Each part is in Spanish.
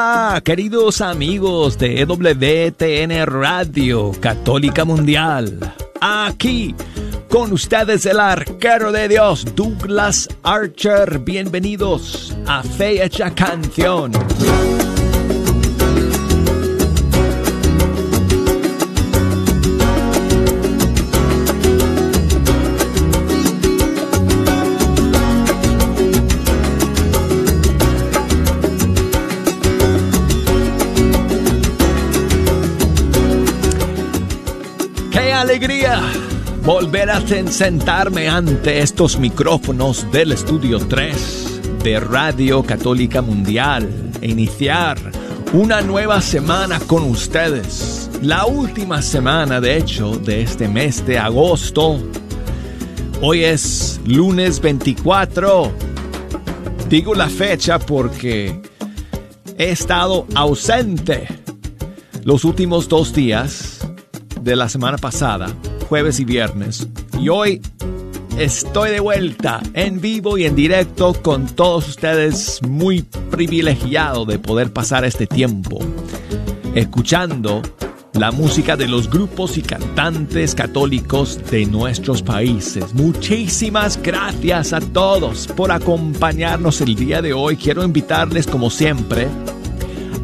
Hola, queridos amigos de EWTN Radio Católica Mundial. Aquí con ustedes el arquero de Dios, Douglas Archer. Bienvenidos a Fe Hecha Canción. Alegría volver a sentarme ante estos micrófonos del Estudio 3 de Radio Católica Mundial e iniciar una nueva semana con ustedes. La última semana, de hecho, de este mes de agosto. Hoy es lunes 24. Digo la fecha porque he estado ausente los últimos dos días de la semana pasada, jueves y viernes. Y hoy estoy de vuelta en vivo y en directo con todos ustedes, muy privilegiado de poder pasar este tiempo escuchando la música de los grupos y cantantes católicos de nuestros países. Muchísimas gracias a todos por acompañarnos el día de hoy. Quiero invitarles, como siempre,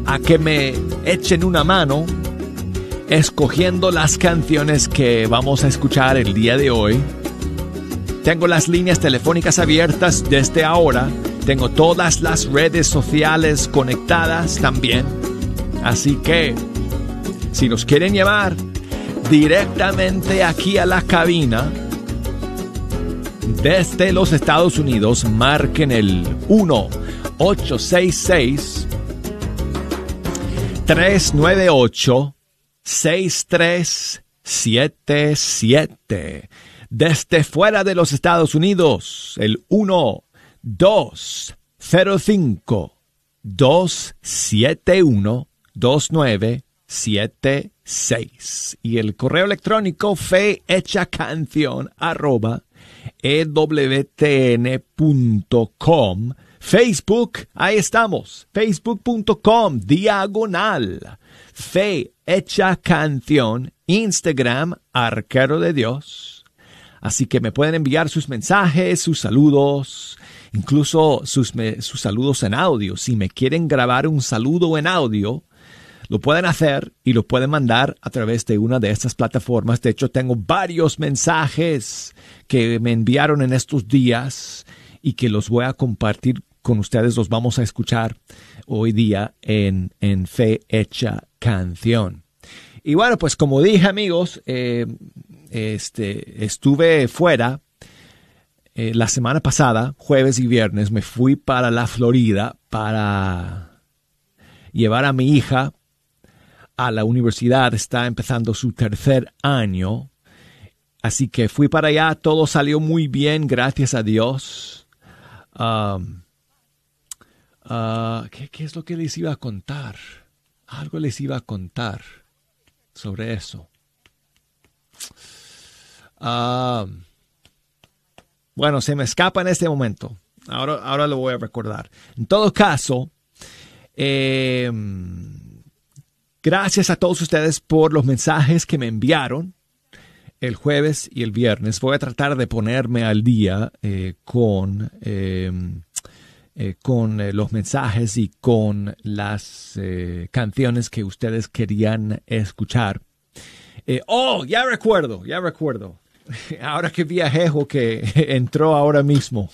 a que me echen una mano escogiendo las canciones que vamos a escuchar el día de hoy. Tengo las líneas telefónicas abiertas desde ahora. Tengo todas las redes sociales conectadas también. Así que, si nos quieren llamar directamente aquí a la cabina, desde los Estados Unidos, marquen el 1 866 398 6377. Desde fuera de los Estados Unidos, el 1 205 271 2976 y el correo electrónico fe hecha canción arroba ewtn.com Facebook, ahí estamos, facebook.com diagonal fe hecha canción, Instagram, arquero de Dios. Así que me pueden enviar sus mensajes, sus saludos, incluso sus, sus saludos en audio. Si me quieren grabar un saludo en audio, lo pueden hacer y lo pueden mandar a través de una de estas plataformas. De hecho, tengo varios mensajes que me enviaron en estos días y que los voy a compartir con ustedes. Los vamos a escuchar hoy día en, en Fe Hecha Canción. Y bueno, pues como dije amigos, eh, este, estuve fuera eh, la semana pasada, jueves y viernes, me fui para la Florida para llevar a mi hija a la universidad. Está empezando su tercer año. Así que fui para allá, todo salió muy bien, gracias a Dios. Um, uh, ¿qué, ¿Qué es lo que les iba a contar? Algo les iba a contar sobre eso. Ah, bueno, se me escapa en este momento. Ahora, ahora lo voy a recordar. En todo caso, em, gracias a todos ustedes por los mensajes que me enviaron el jueves y el viernes. Voy a tratar de ponerme al día eh, con em, eh, con eh, los mensajes y con las eh, canciones que ustedes querían escuchar. oh, ya recuerdo, ya recuerdo. Ahora que vi a que entró ahora mismo.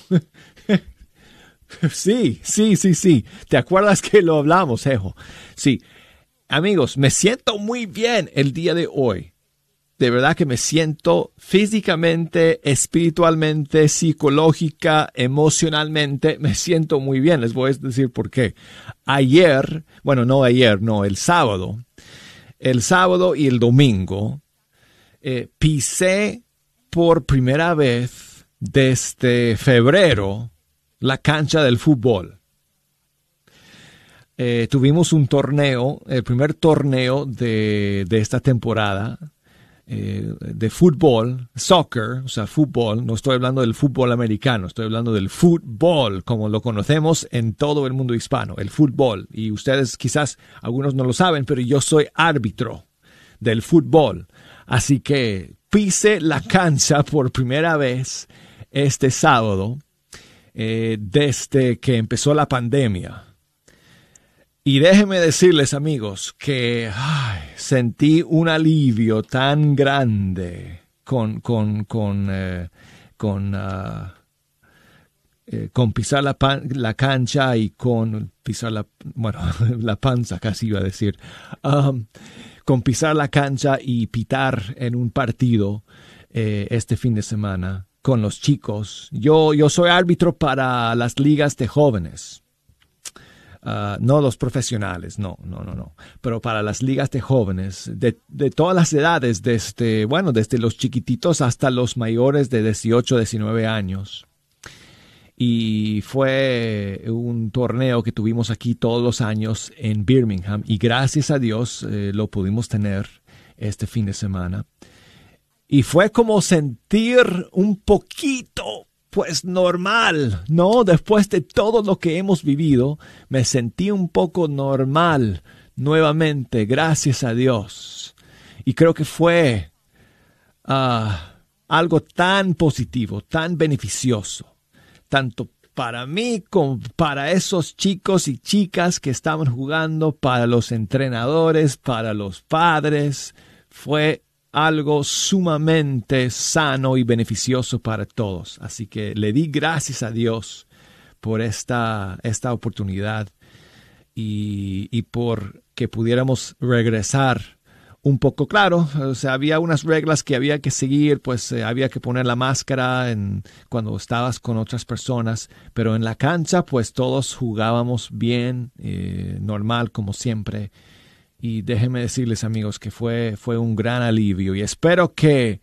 sí, sí, sí, sí. ¿Te acuerdas que lo hablamos, Jejo? Sí. Amigos, me siento muy bien el día de hoy de verdad que me siento físicamente, espiritualmente, psicológica, emocionalmente, me siento muy bien. Les voy a decir por qué. Ayer, bueno, no ayer, no, el sábado, el sábado y el domingo, eh, pisé por primera vez desde febrero la cancha del fútbol. Eh, tuvimos un torneo, el primer torneo de, de esta temporada, eh, de fútbol, soccer, o sea, fútbol, no estoy hablando del fútbol americano, estoy hablando del fútbol, como lo conocemos en todo el mundo hispano, el fútbol. Y ustedes quizás, algunos no lo saben, pero yo soy árbitro del fútbol. Así que pise la cancha por primera vez este sábado, eh, desde que empezó la pandemia. Y déjenme decirles, amigos, que sentí un alivio tan grande con, con, con, eh, con, ah, eh, con pisar la, la, cancha y con pisar la, bueno, la panza casi iba a decir, con pisar la cancha y pitar en un partido eh, este fin de semana con los chicos. Yo, yo soy árbitro para las ligas de jóvenes. Ah, no los profesionales, no, no, no, no, pero para las ligas de jóvenes, de, todas las edades, desde, bueno, desde los chiquititos hasta los mayores de 18, 19 años. Y fue un torneo que tuvimos aquí todos los años en Birmingham y gracias a Dios eh, lo pudimos tener este fin de semana. Y fue como sentir un poquito pues normal, ¿no? Después de todo lo que hemos vivido, me sentí un poco normal nuevamente, gracias a Dios. Y creo que fue ah, algo tan positivo, tan beneficioso, tanto para mí como para esos chicos y chicas que estaban jugando, para los entrenadores, para los padres. Fue algo sumamente sano y beneficioso para todos. Así que le di gracias a Dios por esta, esta oportunidad y, y por que pudiéramos regresar un poco claro, o sea, había unas reglas que había que seguir, pues eh, había que poner la máscara cuando estabas con otras personas, pero en la cancha pues todos jugábamos bien, eh, normal como siempre y déjenme decirles amigos que fue, fue un gran alivio y espero que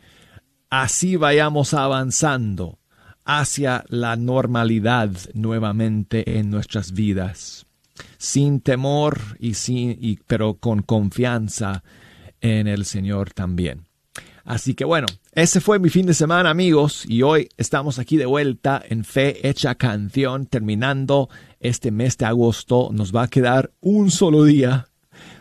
así vayamos avanzando hacia la normalidad nuevamente en nuestras vidas, sin temor y sin, y, pero con confianza en el Señor también. Así que bueno, ese fue mi fin de semana amigos y hoy estamos aquí de vuelta en Fe Hecha Canción terminando este mes de agosto. Nos va a quedar un solo día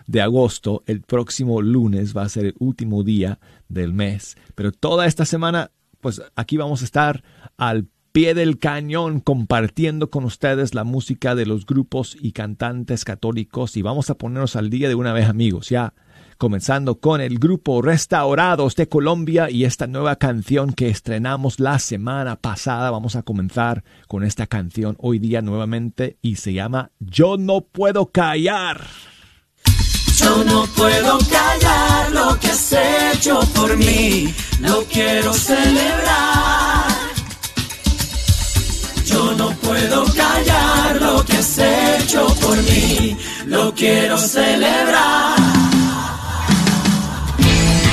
de agosto. El próximo lunes va a ser el último día del mes. Pero toda esta semana, pues aquí vamos a estar al pie del cañón compartiendo con ustedes la música de los grupos y cantantes católicos y vamos a ponernos al día de una vez amigos, ya comenzando con el grupo Restaurados de Colombia y esta nueva canción que estrenamos la semana pasada. Vamos a comenzar con esta canción hoy día nuevamente y se llama Yo no puedo callar. Yo no puedo callar lo que has hecho por mí, lo quiero celebrar. Yo no puedo callar lo que has hecho por mí, lo quiero celebrar.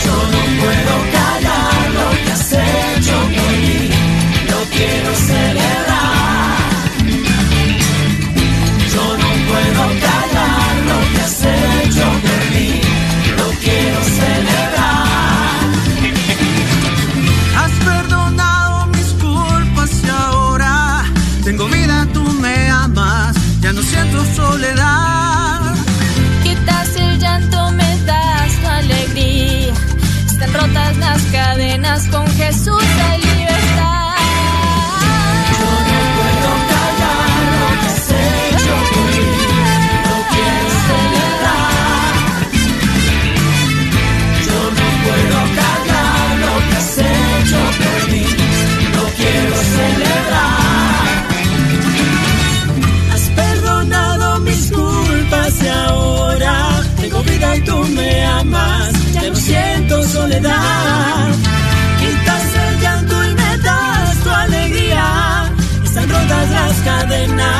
Yo no puedo callar lo que has hecho por mí, lo quiero celebrar. Siento soledad. Quitas el llanto, me das tu alegría. Están rotas las cadenas con Jesús Quitas el llanto y me das tu alegría. Están rotas las cadenas,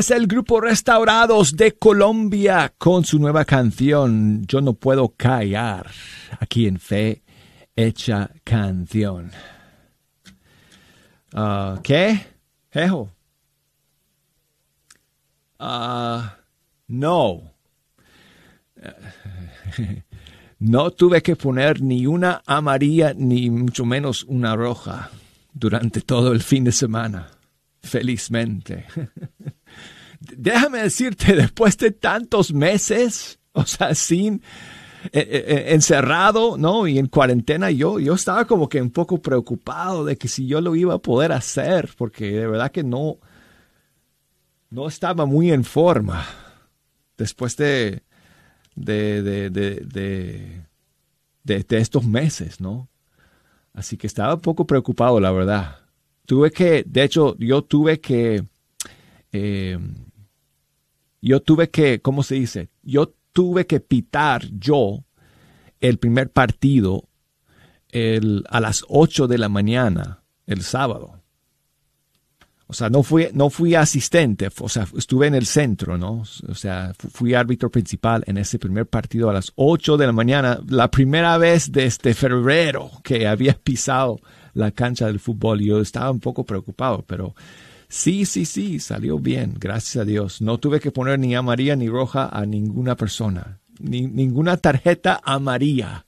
Es el grupo Restaurados de Colombia con su nueva canción Yo no puedo callar aquí en Fe Hecha Canción. Ah, ¿Qué? Ejo. Ah, no. No tuve que poner ni una amarilla ni mucho menos una roja durante todo el fin de semana. Felizmente. déjame decirte, después de tantos meses, o sea, sin eh, eh, eh, encerrado, ¿no? Y en cuarentena, yo, yo estaba como que un poco preocupado de que si yo lo iba a poder hacer, porque de verdad que no, no estaba muy en forma después de, de, de, de, de, de estos meses, ¿no? Así que estaba un poco preocupado, la verdad. Tuve que, de hecho, yo tuve que yo tuve que, ¿cómo se dice? Yo tuve que pitar yo el primer partido a las 8 de la mañana el sábado. O sea, no fui, no fui asistente, o sea, estuve en el centro, ¿no? O sea, fui árbitro principal en ese primer partido a las 8 de la mañana, la primera vez desde febrero que había pisado la cancha del fútbol. Yo estaba un poco preocupado, pero Sí, sí, sí, salió bien, gracias a Dios. No tuve que poner ni amarilla ni roja a ninguna persona, ni, ninguna tarjeta amarilla.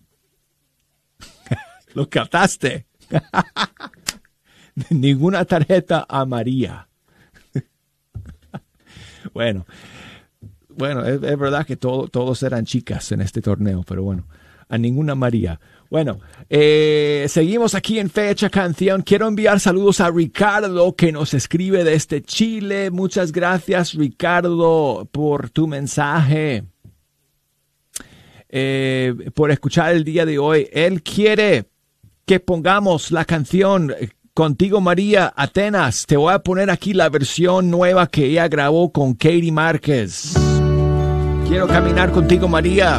Lo captaste. ninguna tarjeta amarilla. bueno, bueno, es, verdad que todos eran chicas en este torneo, pero bueno, a ninguna María. Bueno, eh, seguimos aquí en Fecha Canción. Quiero enviar saludos a Ricardo que nos escribe desde Chile. Muchas gracias Ricardo por tu mensaje. Eh, por escuchar el día de hoy. Él quiere que pongamos la canción Contigo María Atenas. Te voy a poner aquí la versión nueva que ella grabó con Katie Márquez. Quiero caminar contigo María.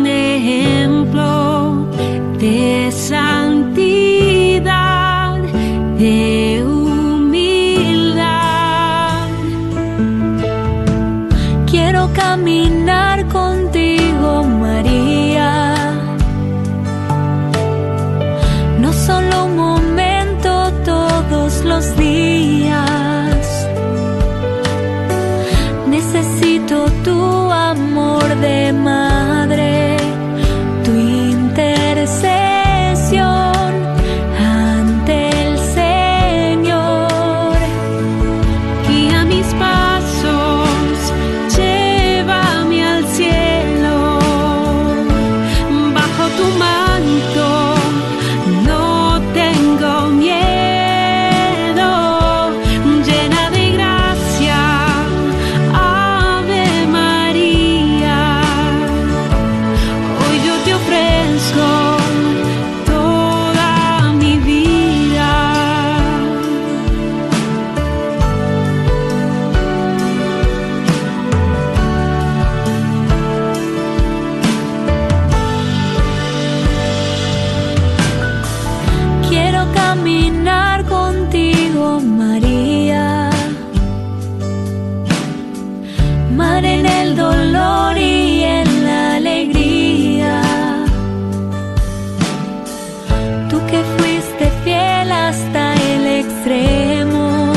te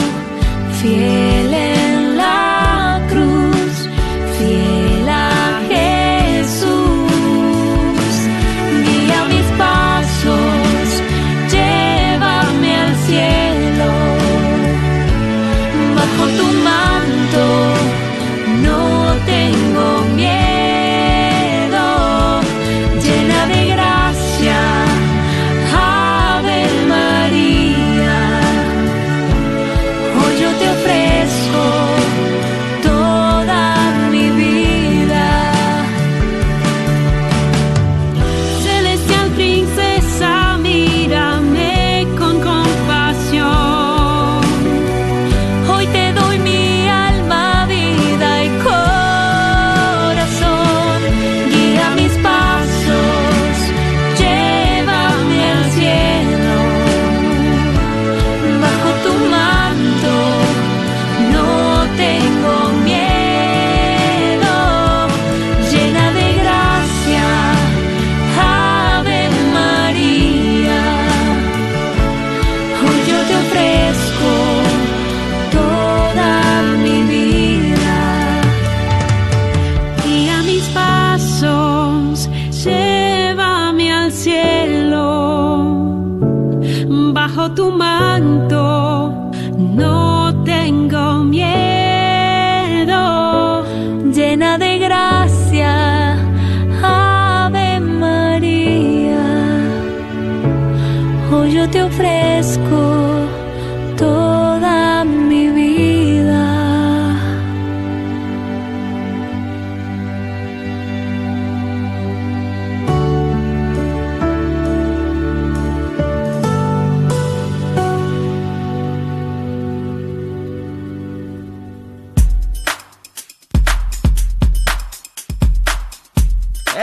ofrezco.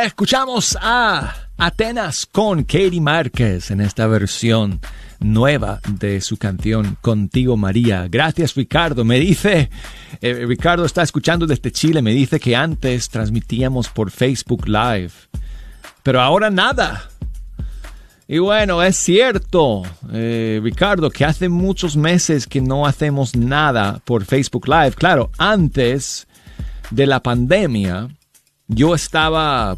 Escuchamos a Atenas con Katie Márquez en esta versión nueva de su canción Contigo María. Gracias Ricardo. Me dice, eh, Ricardo está escuchando desde Chile, me dice que antes transmitíamos por Facebook Live, pero ahora nada. Y bueno, es cierto, eh, Ricardo, que hace muchos meses que no hacemos nada por Facebook Live. Claro, antes de la pandemia, yo estaba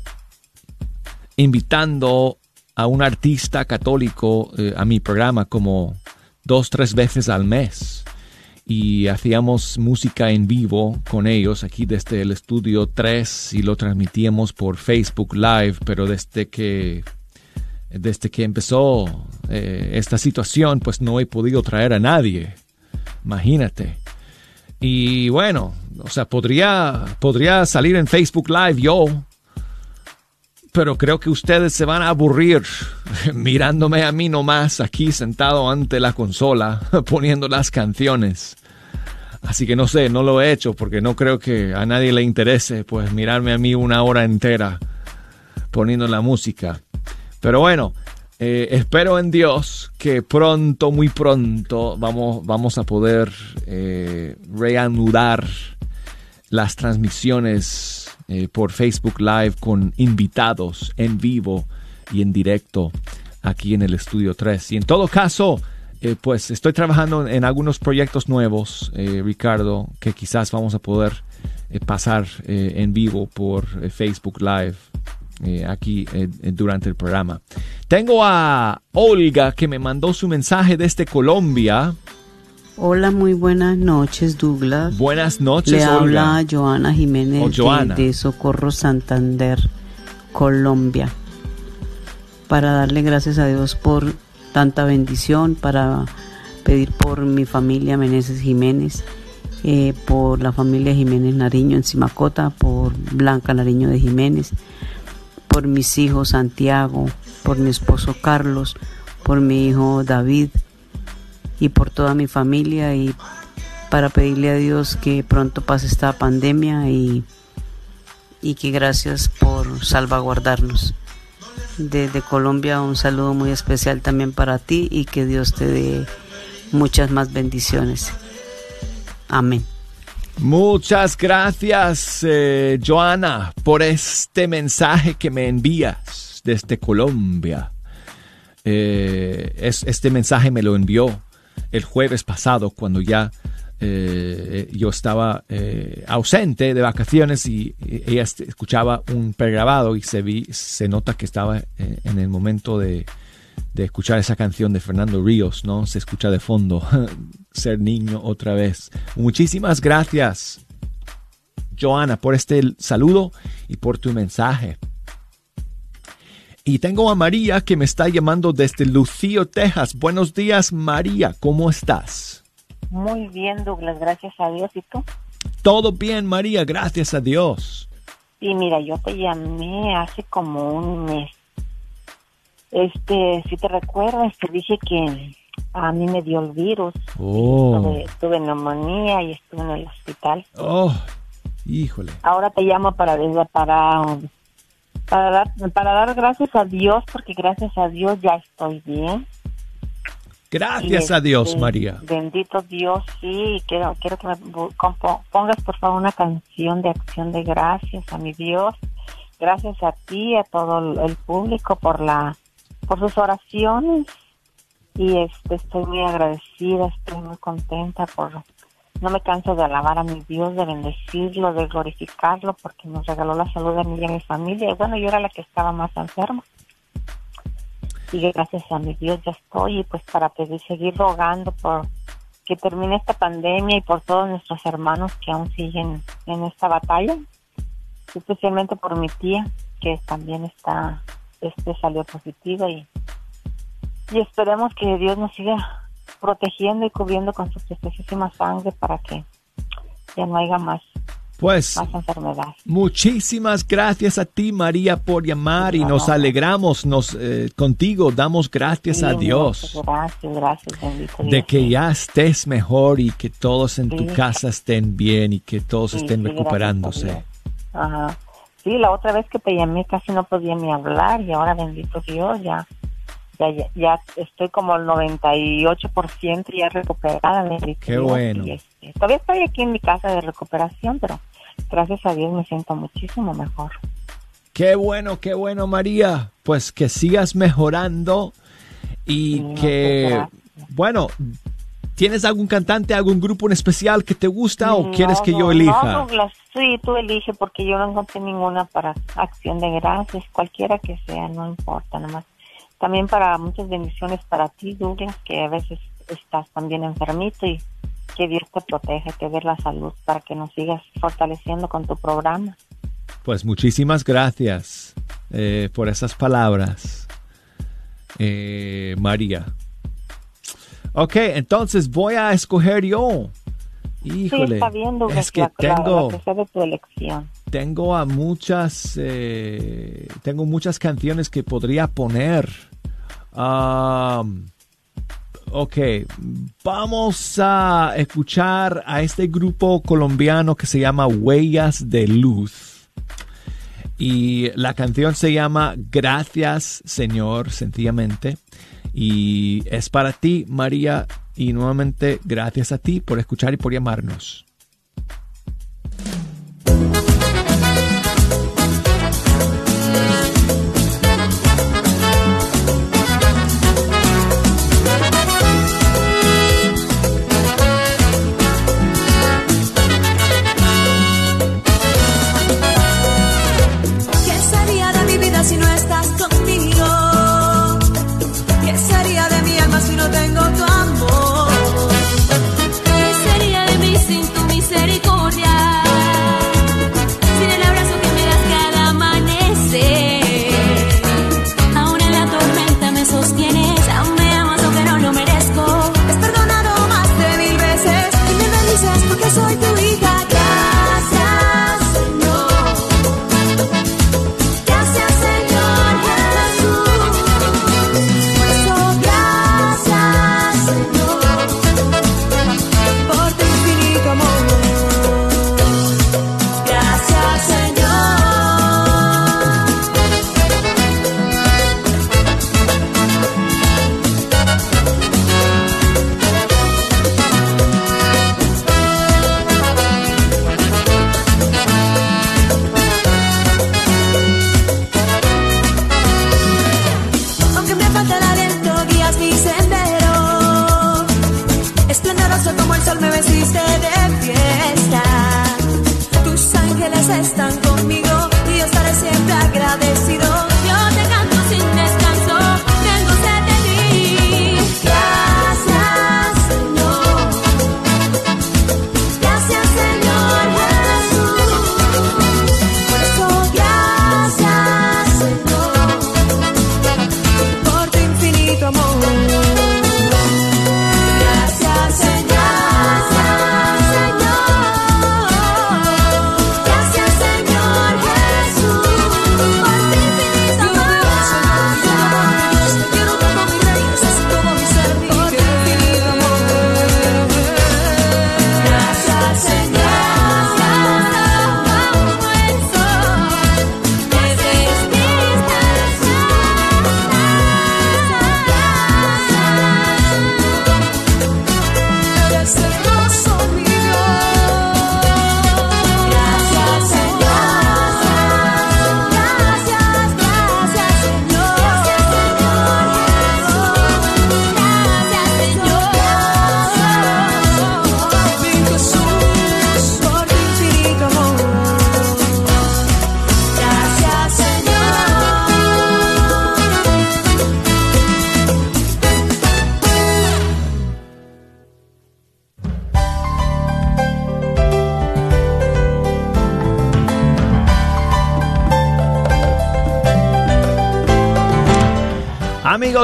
invitando a un artista católico eh, a mi programa como dos, tres veces al mes. Y hacíamos música en vivo con ellos aquí desde el estudio 3 y lo transmitíamos por Facebook Live, pero desde que, desde que empezó eh, esta situación, pues no he podido traer a nadie. Imagínate. Y bueno, o sea, podría, podría salir en Facebook Live yo, pero creo que ustedes se van a aburrir mirándome a mí nomás aquí sentado ante la consola poniendo las canciones. Así que no sé, no lo he hecho porque no creo que a nadie le interese pues mirarme a mí una hora entera poniendo la música. Pero bueno, eh, espero en Dios que pronto, muy pronto, vamos, vamos a poder eh, reanudar las transmisiones eh, por Facebook Live con invitados en vivo y en directo aquí en el Estudio 3. Y en todo caso, pues estoy trabajando en algunos proyectos nuevos, Ricardo, que quizás vamos a poder pasar en vivo por Facebook Live eh, aquí eh, durante el programa. Tengo a Olga que me mandó su mensaje desde Colombia. Hola, muy buenas noches, Douglas. Buenas noches, Le Olga. habla Joana Jiménez Joana. De, de Socorro Santander, Colombia. Para darle gracias a Dios por tanta bendición, para pedir por mi familia Meneses Jiménez, eh, por la familia Jiménez Nariño en Simacota, por Blanca Nariño de Jiménez, por mis hijos Santiago, por mi esposo Carlos, por mi hijo David y por toda mi familia y para pedirle a Dios que pronto pase esta pandemia y, y que gracias por salvaguardarnos. Desde Colombia un saludo muy especial también para ti y que Dios te dé muchas más bendiciones. Amén. Muchas gracias, eh, Joana, por este mensaje que me envías desde Colombia. Eh, es, este mensaje me lo envió el jueves pasado cuando ya eh, yo estaba eh, ausente de vacaciones y, ella escuchaba un pregrabado y se, vi, se nota que estaba eh, en el momento de, de escuchar esa canción de Fernando Ríos, ¿no? Se escucha de fondo, ser niño otra vez. Muchísimas gracias, Joana, por este saludo y por tu mensaje. Y tengo a María que me está llamando desde Lucio, Texas. Buenos días, María, ¿cómo estás? Muy bien, Douglas, gracias a Dios. ¿Y tú? Todo bien, María, gracias a Dios. Y mira, yo te llamé hace como un mes. Este, si te recuerdas, te dije que a mí me dio el virus. Oh, Tuve, tuve neumonía y estuve en el hospital. oh, híjole. Ahora te llamo para para para dar para dar gracias a Dios porque gracias a Dios ya estoy bien. Gracias Y, a Dios, este, María. Bendito Dios, sí. Quiero, quiero que me pongas, por favor, una canción de acción de gracias a mi Dios. Gracias a ti, a todo el público por la, por sus oraciones. Y este, estoy muy agradecida, estoy muy contenta por, no me canso de alabar a mi Dios, de bendecirlo, de glorificarlo, porque nos regaló la salud a mí y a mi familia. Y bueno, yo era la que estaba más enferma. y gracias a mi Dios ya estoy y pues para pedir, seguir rogando por que termine esta pandemia y por todos nuestros hermanos que aún siguen en esta batalla, especialmente por mi tía que también está, este salió positiva y, y esperemos que Dios nos siga protegiendo y cubriendo con su preciosísima sangre para que ya no haya más pues muchísimas gracias a ti María por llamar y nos alegramos nos eh, contigo, damos gracias a Dios. Gracias, gracias, De que ya estés mejor y que todos en tu casa estén bien y que todos estén recuperándose. Ajá. Sí, la otra vez que te llamé casi no podía ni hablar y ahora bendito Dios ya ya, ya, estoy como el 98% ya recuperada. Qué bueno. Este, todavía estoy aquí en mi casa de recuperación, pero gracias a Dios me siento muchísimo mejor. Qué bueno, qué bueno, María. Pues que sigas mejorando y que, bueno, ¿tienes algún cantante, algún grupo en especial que te gusta o quieres que yo elija? No, sí, tú elige porque yo no encontré ninguna para acción de gracias, cualquiera que sea, no importa, nomás. También para muchas bendiciones para ti, Douglas, que a veces estás también enfermito y que Dios te proteja, te dé la salud para que nos sigas fortaleciendo con tu programa. Pues muchísimas gracias eh, por esas palabras, eh, María. Ok, entonces voy a escoger yo. Híjole, es que tengo, tu elección. tengo a muchas, eh, tengo muchas canciones que podría poner. Um, Ok, vamos a escuchar a este grupo colombiano que se llama Huellas de Luz. Y la canción se llama Gracias Señor, sencillamente. Y es para ti, María. Y nuevamente, gracias a ti por escuchar y por llamarnos.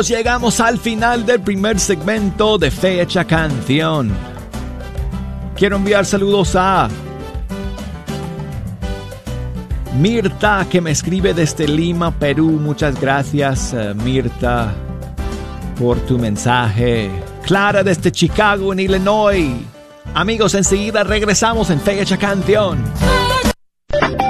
Llegamos al final del primer segmento de Fecha Canción. Quiero enviar saludos a Mirta, que me escribe desde Lima, Perú. Muchas gracias, eh, Mirta, por tu mensaje. Clara desde Chicago, en Illinois. Amigos, enseguida regresamos en Fecha Canción.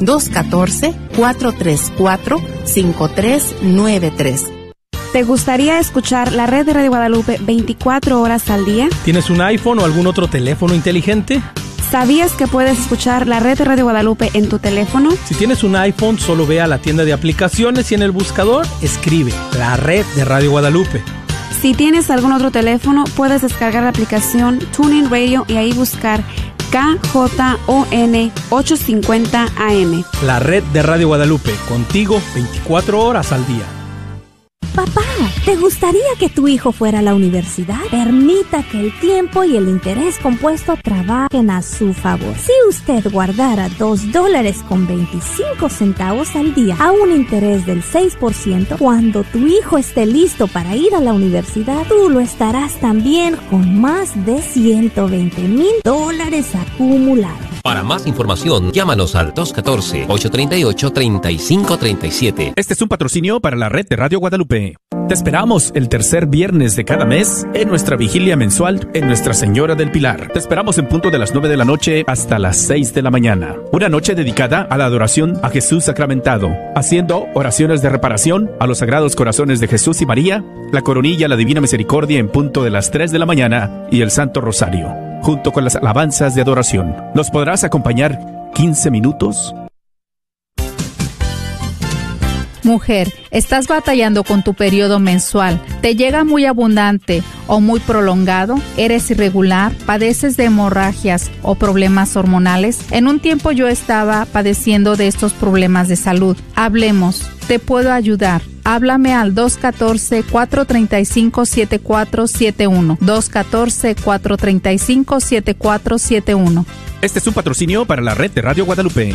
214-434-5393. ¿Te gustaría escuchar la red de Radio Guadalupe 24 horas al día? ¿Tienes un iPhone o algún otro teléfono inteligente? ¿Sabías que puedes escuchar la red de Radio Guadalupe en tu teléfono? Si tienes un iPhone, solo ve a la tienda de aplicaciones y en el buscador escribe la red de Radio Guadalupe. Si tienes algún otro teléfono, puedes descargar la aplicación TuneIn Radio y ahí buscar KJON 850 AM. La red de Radio Guadalupe, contigo 24 horas al día. Papá, ¿te gustaría que tu hijo fuera a la universidad? Permita que el tiempo y el interés compuesto trabajen a su favor. Si usted guardara 2 dólares con 25 centavos al día a un interés del 6%, cuando tu hijo esté listo para ir a la universidad, tú lo estarás también con más de 120 mil dólares acumulados. Para más información, llámanos al 214-838-3537. Este es un patrocinio para la red de Radio Guadalupe. Te esperamos el tercer viernes de cada mes en nuestra vigilia mensual en Nuestra Señora del Pilar. Te esperamos en punto de las 9 de la noche hasta las 6 de la mañana. Una noche dedicada a la adoración a Jesús sacramentado, haciendo oraciones de reparación a los sagrados corazones de Jesús y María, la coronilla, la divina misericordia en punto de las 3 de la mañana y el Santo Rosario junto con las alabanzas de adoración. ¿Nos podrás acompañar 15 minutos? Mujer, estás batallando con tu periodo mensual. ¿Te llega muy abundante o muy prolongado? ¿Eres irregular? ¿Padeces de hemorragias o problemas hormonales? En un tiempo yo estaba padeciendo de estos problemas de salud. Hablemos, te puedo ayudar. Háblame al 214-435-7471. 214-435-7471. Este es un patrocinio para la red de Radio Guadalupe.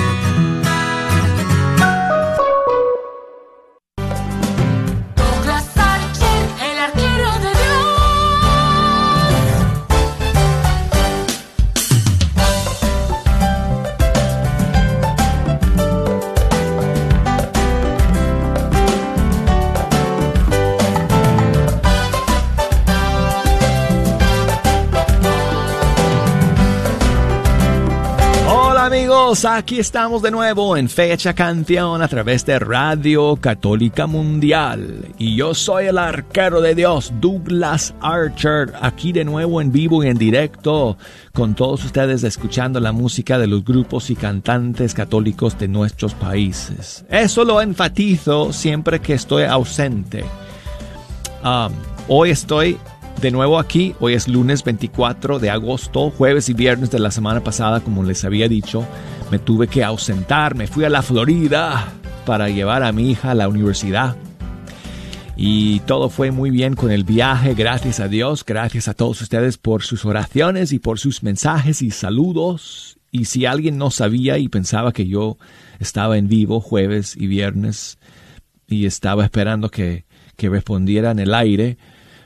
Amigos, aquí estamos de nuevo en Fecha Canción a través de Radio Católica Mundial. Y yo soy el arquero de Dios, Douglas Archer, aquí de nuevo en vivo y en directo con todos ustedes escuchando la música de los grupos y cantantes católicos de nuestros países. Eso lo enfatizo siempre que estoy ausente. Um, hoy estoy de nuevo aquí, hoy es lunes 24 de agosto, jueves y viernes de la semana pasada, como les había dicho, me tuve que ausentar, me fui a la Florida para llevar a mi hija a la universidad. Y todo fue muy bien con el viaje, gracias a Dios, gracias a todos ustedes por sus oraciones y por sus mensajes y saludos. Y si alguien no sabía y pensaba que yo estaba en vivo jueves y viernes y estaba esperando que, que respondiera en el aire,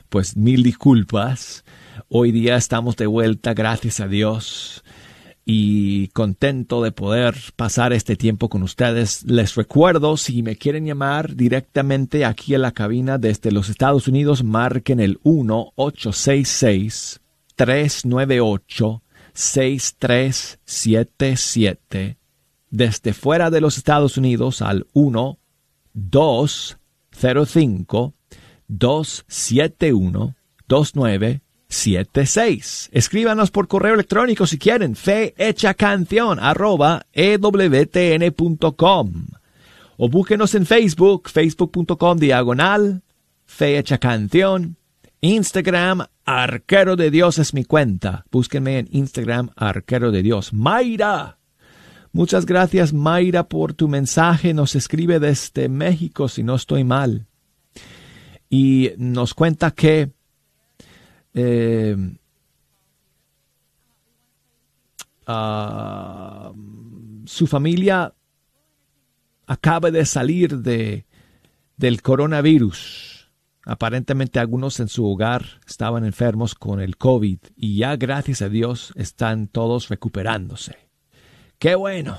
pues mil disculpas. Hoy día estamos de vuelta, gracias a Dios. y contento de poder pasar este tiempo con ustedes. Les recuerdo, si me quieren llamar directamente aquí en la cabina desde los Estados Unidos, marquen el 1-866-398-6377. Desde fuera de los Estados Unidos al 1 205 271 29 76. Escríbanos por correo electrónico si quieren, fe hecha canción arroba ewtn.com o búsquenos en Facebook, facebook.com diagonal, fe hecha canción, Instagram, arquero de Dios es mi cuenta. Búsquenme en Instagram, arquero de Dios. Mayra. Muchas gracias Mayra por tu mensaje. Nos escribe desde México si no estoy mal. Y nos cuenta que eh, uh, su familia acaba de salir de, del coronavirus. Aparentemente algunos en su hogar estaban enfermos con el COVID y ya gracias a Dios están todos recuperándose. ¡Qué bueno!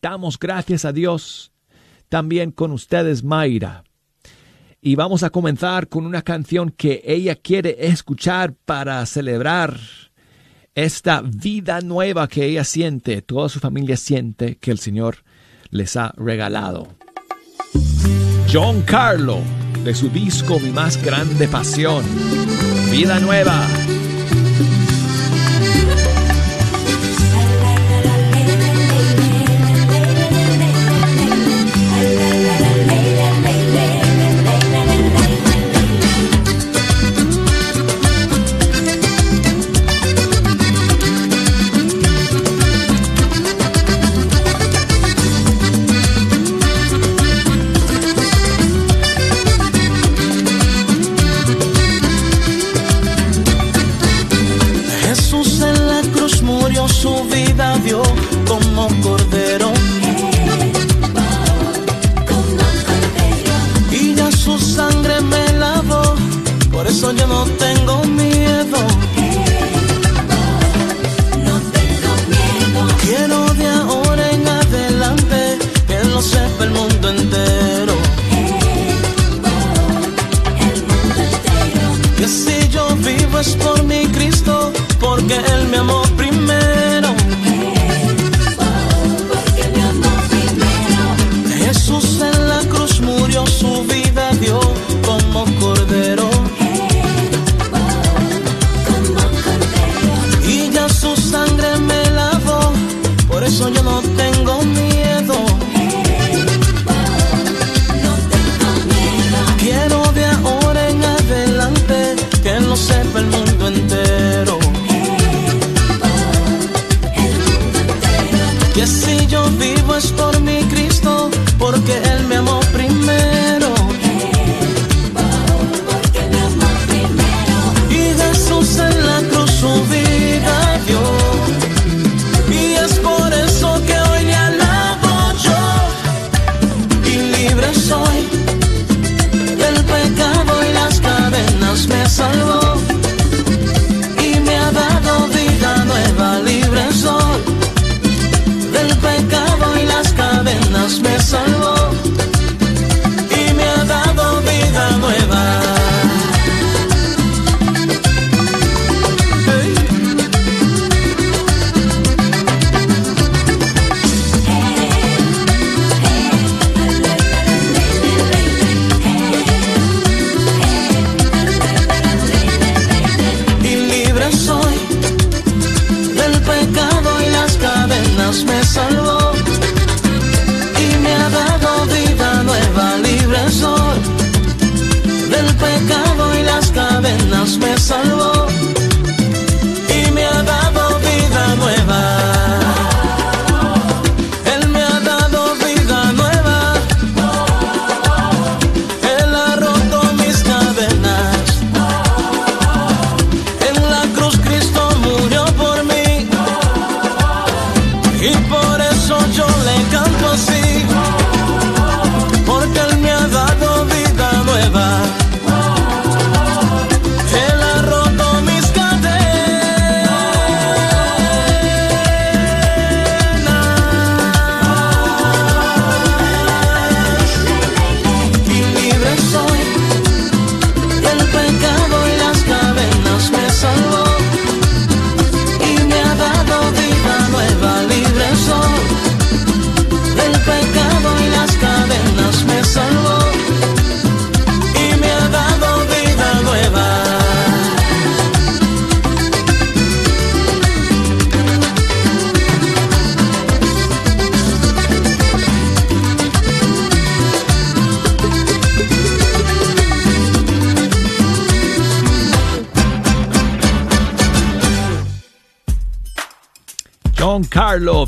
Damos gracias a Dios también con ustedes, Mayra y vamos a comenzar con una canción que ella quiere escuchar para celebrar esta vida nueva que ella siente, toda su familia siente que el Señor les ha regalado. John Carlo, de su disco Mi más grande pasión, Vida nueva.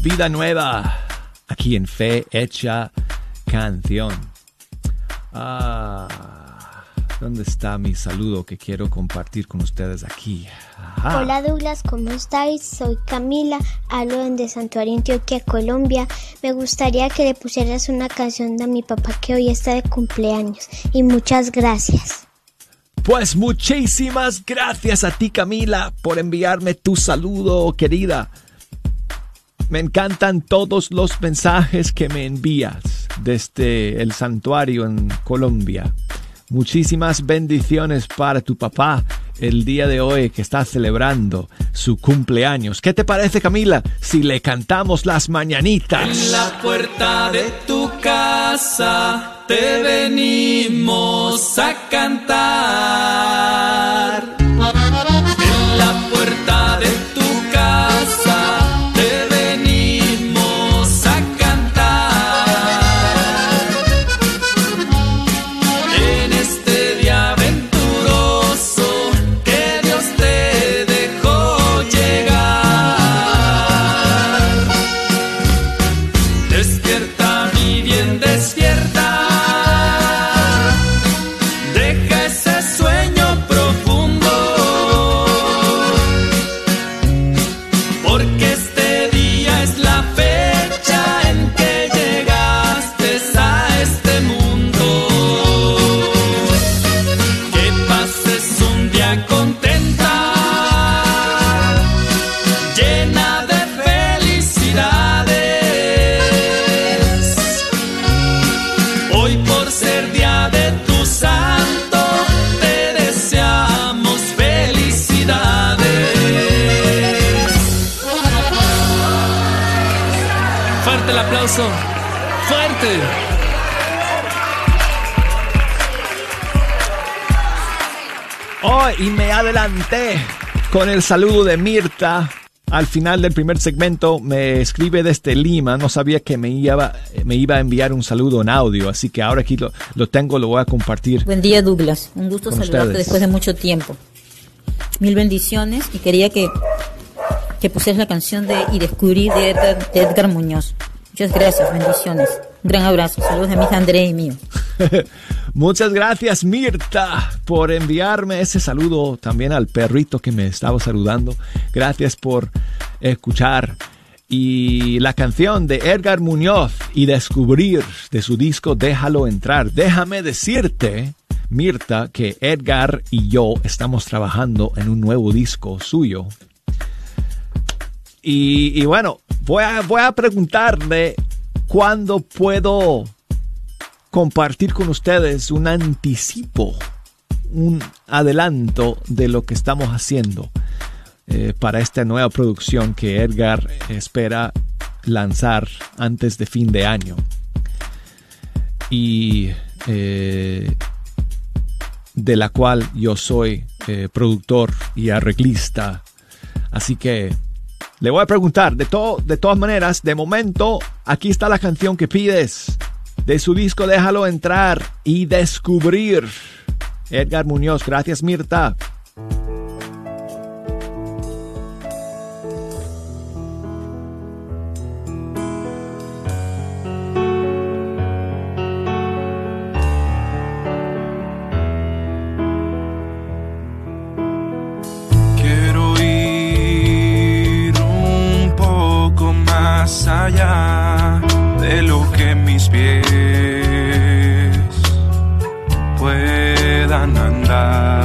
Vida Nueva, aquí en Fe Hecha Canción. Ah, ¿dónde está mi saludo que quiero compartir con ustedes aquí? Ajá. Hola Douglas, ¿cómo estáis? Soy Camila, hablo de Santuario Antioquia, Colombia. Me gustaría que le pusieras una canción de mi papá que hoy está de cumpleaños. Y muchas gracias. Pues muchísimas gracias a ti Camila por enviarme tu saludo, querida. Me encantan todos los mensajes que me envías desde el santuario en Colombia. Muchísimas bendiciones para tu papá el día de hoy que está celebrando su cumpleaños. ¿Qué te parece Camila si le cantamos las mañanitas? En la puerta de tu casa te venimos a cantar. Aplauso, fuerte. Oh, y me adelanté con el saludo de Mirta. Al final del primer segmento me escribe desde Lima, no sabía que me iba, me iba a enviar un saludo en audio, así que ahora aquí lo, lo tengo, lo voy a compartir. Buen día, Douglas. Un gusto saludarte ustedes. después de mucho tiempo. Mil bendiciones y quería que, que pusieras la canción de Y descubrí de Edgar, de Edgar Muñoz. Muchas gracias, bendiciones. Un gran abrazo. Saludos de mi hija Andrea y mío. Muchas gracias Mirta por enviarme ese saludo también al perrito que me estaba saludando. Gracias por escuchar. Y la canción de Edgar Muñoz y descubrir de su disco Déjalo entrar. Déjame decirte, Mirta, que Edgar y yo estamos trabajando en un nuevo disco suyo. Y, bueno, voy a, voy a preguntarle cuándo puedo compartir con ustedes un anticipo, un adelanto de lo que estamos haciendo eh, para esta nueva producción que Edgar espera lanzar antes de fin de año. Y eh, de la cual yo soy eh, productor y arreglista. Así que le voy a preguntar, de, to- de todas maneras, de momento, aquí está la canción que pides. De su disco Déjalo entrar y descubrir. Edgar Muñoz, gracias Mirta. Allá de lo que mis pies puedan andar.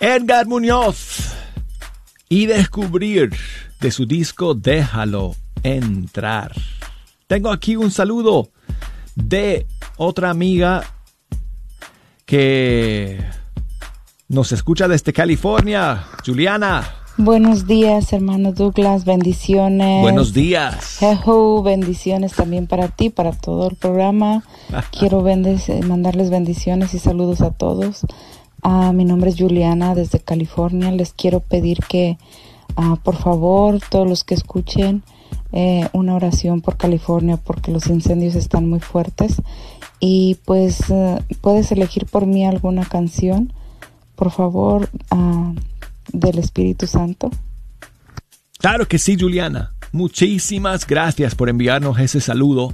Edgar Muñoz y descubrir de su disco Déjalo entrar. Tengo aquí un saludo de otra amiga que nos escucha desde California, Juliana. Buenos días, hermano Douglas, bendiciones. Buenos días. Jehu, bendiciones también para ti, para todo el programa. Quiero bendes- mandarles bendiciones y saludos a todos. Ah, mi nombre es Juliana desde California. Les quiero pedir que, ah, por favor, todos los que escuchen, eh, una oración por California porque los incendios están muy fuertes. Y pues eh, puedes elegir por mí alguna canción, por favor, ah, del Espíritu Santo. Claro que sí, Juliana. Muchísimas gracias por enviarnos ese saludo.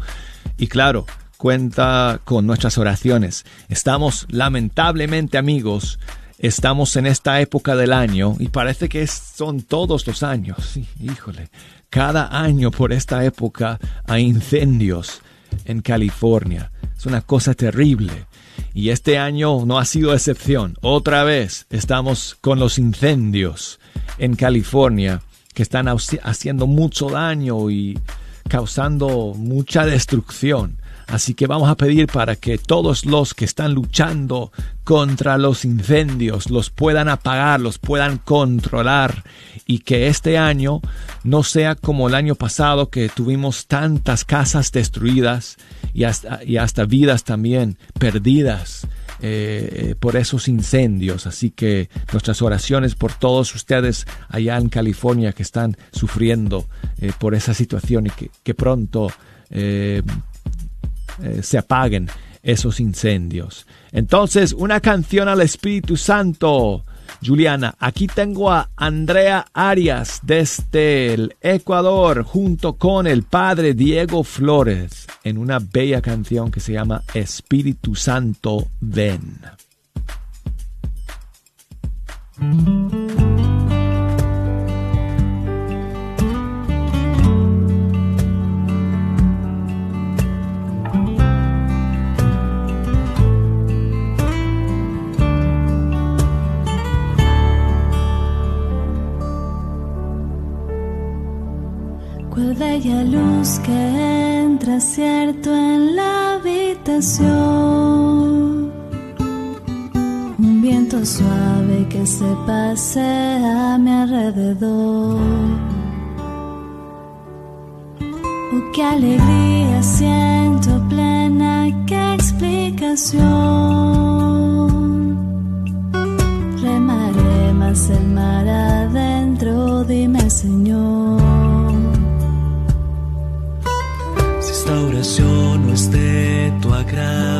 Y claro, cuenta con nuestras oraciones. Estamos lamentablemente amigos. Estamos en esta época del año y parece que son todos los años. Sí, híjole, cada año por esta época hay incendios en California. Es una cosa terrible. Y este año no ha sido excepción. Otra vez estamos con los incendios en California que están haci- haciendo mucho daño y causando mucha destrucción. Así que vamos a pedir para que todos los que están luchando contra los incendios los puedan apagar, los puedan controlar y que este año no sea como el año pasado que tuvimos tantas casas destruidas y hasta, y hasta vidas también perdidas eh, por esos incendios. Así que nuestras oraciones por todos ustedes allá en California que están sufriendo eh, por esa situación y que, que pronto eh, eh, se apaguen esos incendios. Entonces, una canción al Espíritu Santo. Juliana, aquí tengo a Andrea Arias desde el Ecuador junto con el padre Diego Flores en una bella canción que se llama Espíritu Santo ven. Bella luz que entra cierto en la habitación. Un viento suave que se pasea a mi alrededor. Oh, qué alegría siento plena, qué explicación. Remaré más el mar adentro, dime de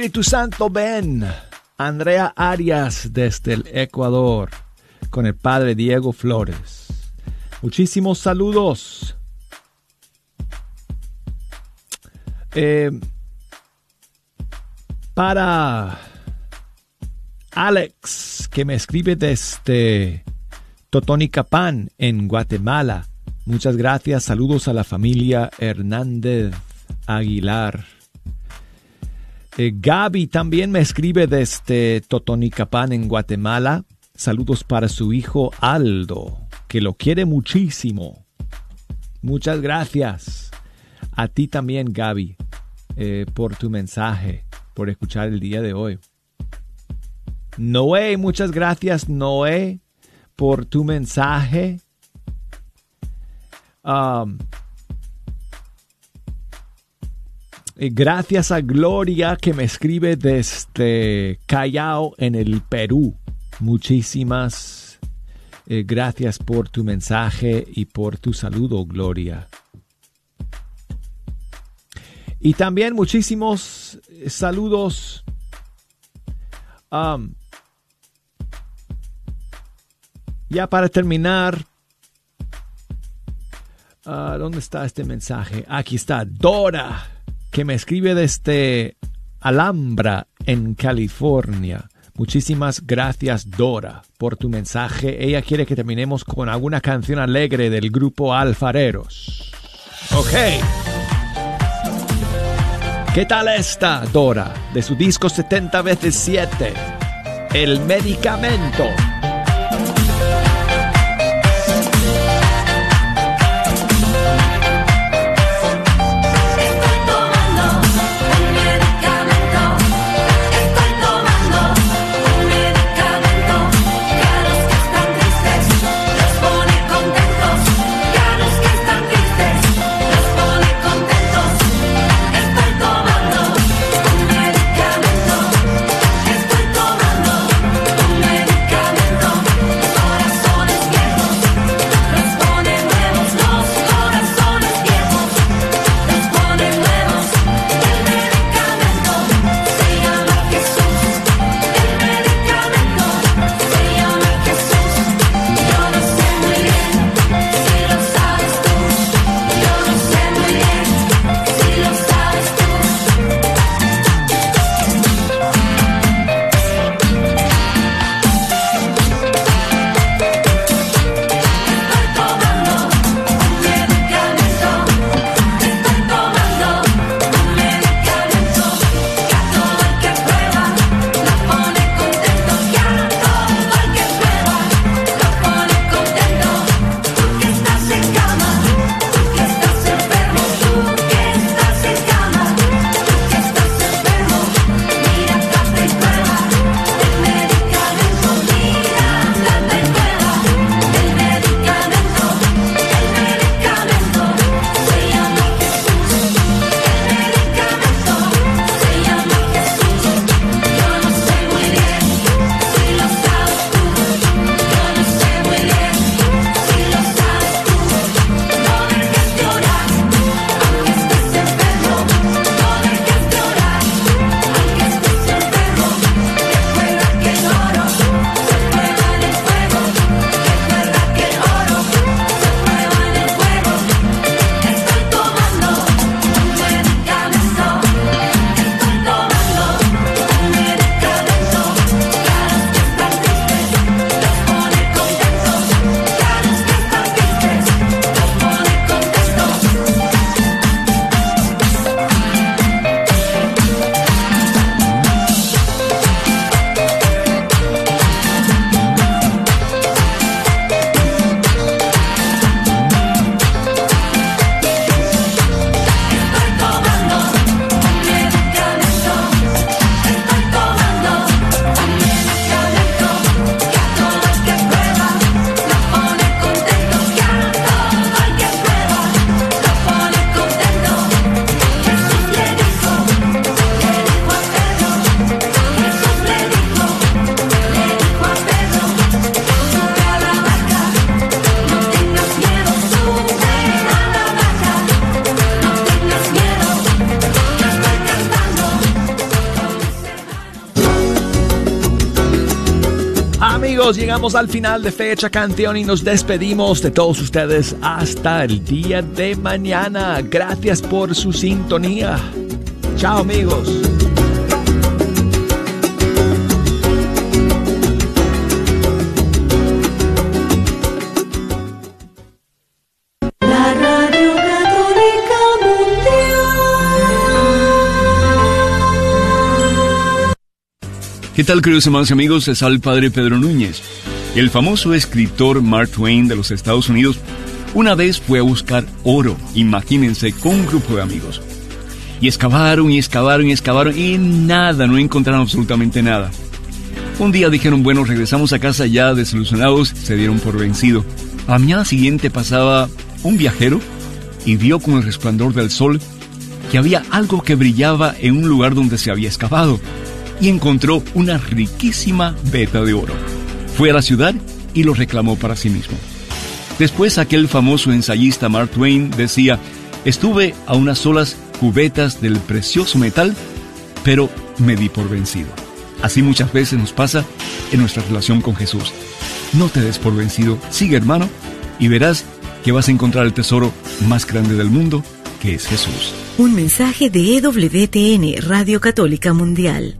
Espíritu Santo, ven. Andrea Arias desde el Ecuador con el padre Diego Flores. Muchísimos saludos. Eh, para Alex, que me escribe desde Totonicapán, en Guatemala. Muchas gracias. Saludos a la familia Hernández Aguilar. Eh, Gaby también me escribe desde Totonicapán, en Guatemala. Saludos para su hijo Aldo, que lo quiere muchísimo. Muchas gracias. A ti también, Gaby, eh, por tu mensaje, por escuchar el día de hoy. Noé, muchas gracias, Noé, por tu mensaje. Um, gracias a Gloria que me escribe desde Callao en el Perú. Muchísimas eh, gracias por tu mensaje y por tu saludo, Gloria. Y también muchísimos eh, saludos um, ya para terminar, uh, ¿dónde está este mensaje? Aquí está, Dora, que me escribe desde Alhambra, en California. Muchísimas gracias, Dora, por tu mensaje. Ella quiere que terminemos con alguna canción alegre del grupo Alfareros. Ok. ¿Qué tal esta, Dora? De su disco 70 veces 7. El medicamento. Llegamos al final de Fecha Canción y nos despedimos de todos ustedes hasta el día de mañana. Gracias por su sintonía. Chao amigos. La Radio Católica Mundial. ¿Qué tal, queridos hermanos y amigos? Es el Padre Pedro Núñez. El famoso escritor Mark Twain de los Estados Unidos una vez fue a buscar oro, imagínense, con un grupo de amigos. Y excavaron y excavaron y excavaron y nada, no encontraron absolutamente nada. Un día dijeron, bueno, regresamos a casa ya desilusionados, se dieron por vencido. A la mañana siguiente pasaba un viajero y vio con el resplandor del sol que había algo que brillaba en un lugar donde se había excavado y encontró una riquísima veta de oro. Fue a la ciudad y lo reclamó para sí mismo. Después aquel famoso ensayista Mark Twain decía, estuve a unas solas cubetas del precioso metal, pero me di por vencido. Así muchas veces nos pasa en nuestra relación con Jesús. No te des por vencido, sigue hermano, y verás que vas a encontrar el tesoro más grande del mundo, que es Jesús. Un mensaje de EWTN, Radio Católica Mundial.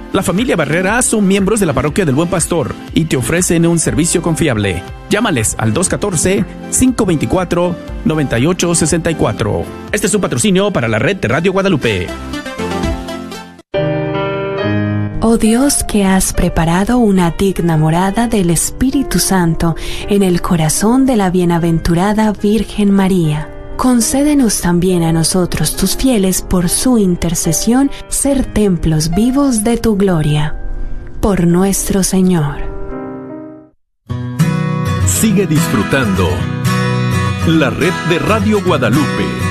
La familia Barrera son miembros de la parroquia del Buen Pastor y te ofrecen un servicio confiable. Llámales al 214-524-9864. Este es un patrocinio para la red de Radio Guadalupe. Oh Dios, que has preparado una digna morada del Espíritu Santo en el corazón de la bienaventurada Virgen María. Concédenos también a nosotros, tus fieles, por su intercesión, ser templos vivos de tu gloria. Por nuestro Señor. Sigue disfrutando la red de Radio Guadalupe.